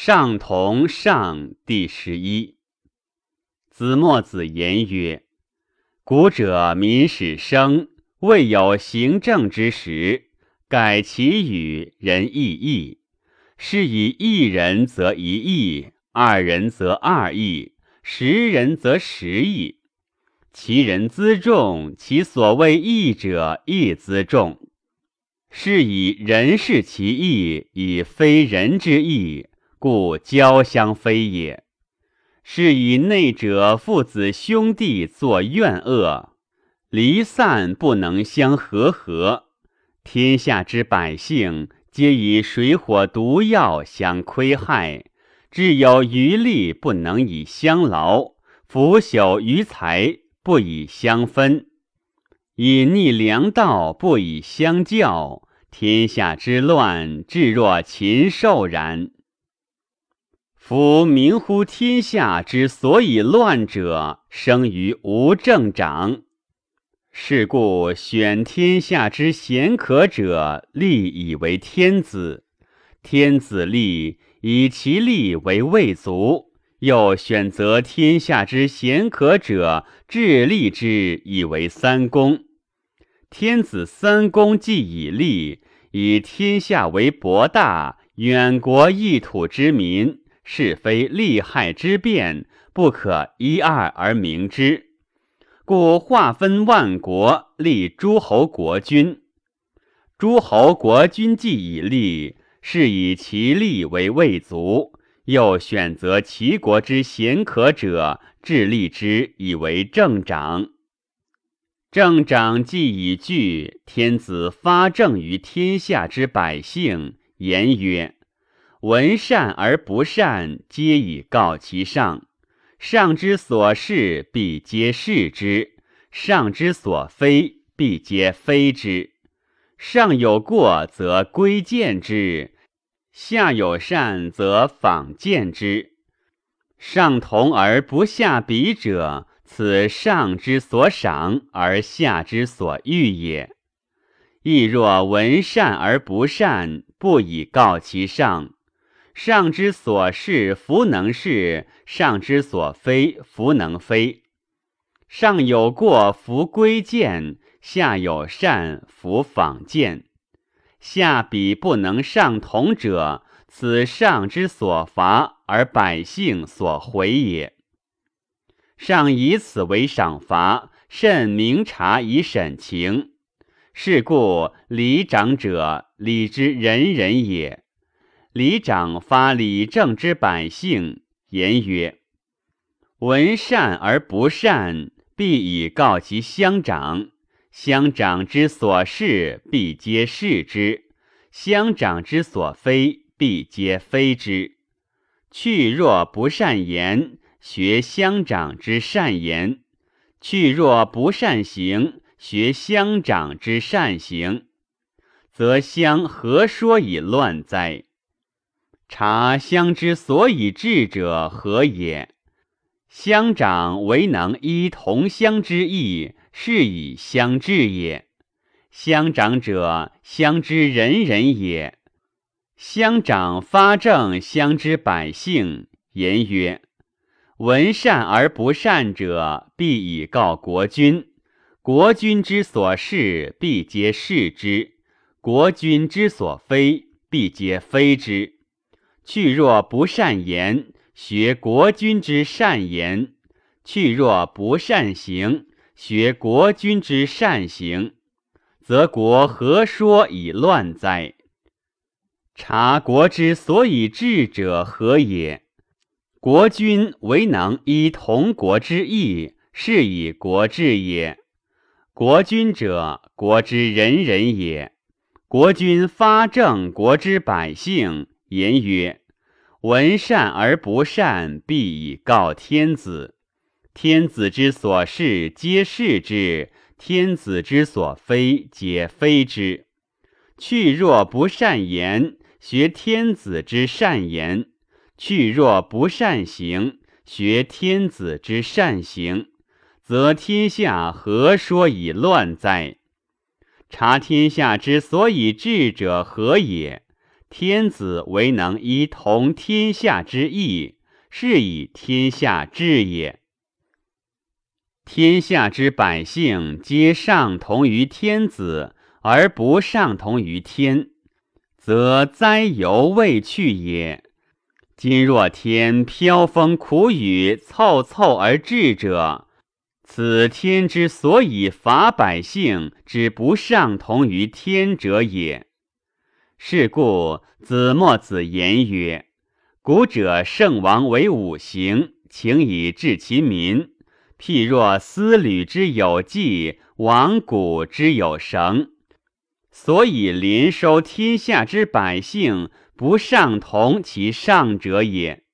上同上第十一。子墨子言曰：“古者民始生，未有行政之时，改其语，人异义。是以一人则一义，二人则二义，十人则十义。其人资重，其所谓义者亦资重。”是以人是其义，以非人之义，故交相非也。是以内者父子兄弟作怨恶，离散不能相和合；天下之百姓皆以水火毒药相窥害，至有余力不能以相劳，腐朽于财不以相分。隐匿良道，不以相教，天下之乱，至若禽兽然。夫民乎天下之所以乱者，生于无政长。是故选天下之贤可者，立以为天子。天子立，以其立为未足，又选择天下之贤可者，治立之以为三公。天子三公既已立，以天下为博大，远国异土之民，是非利害之变，不可一二而明之。故划分万国，立诸侯国君。诸侯国君既已立，是以其利为未足，又选择齐国之贤可者，致立之以为政长。政长既已具，天子发政于天下之百姓，言曰：“闻善而不善，皆以告其上。上之所是，必皆是之；上之所非，必皆非之。上有过，则归见之；下有善，则仿见之。上同而不下比者。”此上之所赏而下之所欲也。亦若闻善而不善，不以告其上；上之所是，弗能是；上之所非，弗能非。上有过，弗归见；下有善，弗访见。下彼不能上同者，此上之所罚而百姓所回也。上以此为赏罚，甚明察以审情。是故礼长者，礼之人人也。里长发礼政之百姓，言曰：“闻善而不善，必以告其乡长。乡长之所是，必皆是之；乡长之所非，必皆非之。去若不善言。”学乡长之善言，去若不善行；学乡长之善行，则乡何说以乱哉？察乡之所以治者何也？乡长唯能依同乡之意，是以乡治也。乡长者，乡之人人也。乡长发政乡之百姓，言曰。闻善而不善者，必以告国君。国君之所是，必皆是之；国君之所非，必皆非之。去若不善言，学国君之善言；去若不善行，学国君之善行，则国何说以乱哉？察国之所以治者何也？国君唯能依同国之义，是以国治也。国君者，国之人人也。国君发政国之百姓，言曰：“闻善而不善，必以告天子。天子之所是，皆是之；天子之所非，皆非之。去若不善言，学天子之善言。”去若不善行，学天子之善行，则天下何说以乱哉？察天下之所以治者何也？天子为能依同天下之意，是以天下治也。天下之百姓皆上同于天子，而不上同于天，则灾犹未去也。今若天飘风苦雨，凑凑而至者，此天之所以罚百姓之不上同于天者也。是故子墨子言曰：“古者圣王为五行，请以治其民。”譬若丝缕之有纪，王谷之有绳，所以临收天下之百姓，不上同其上者也。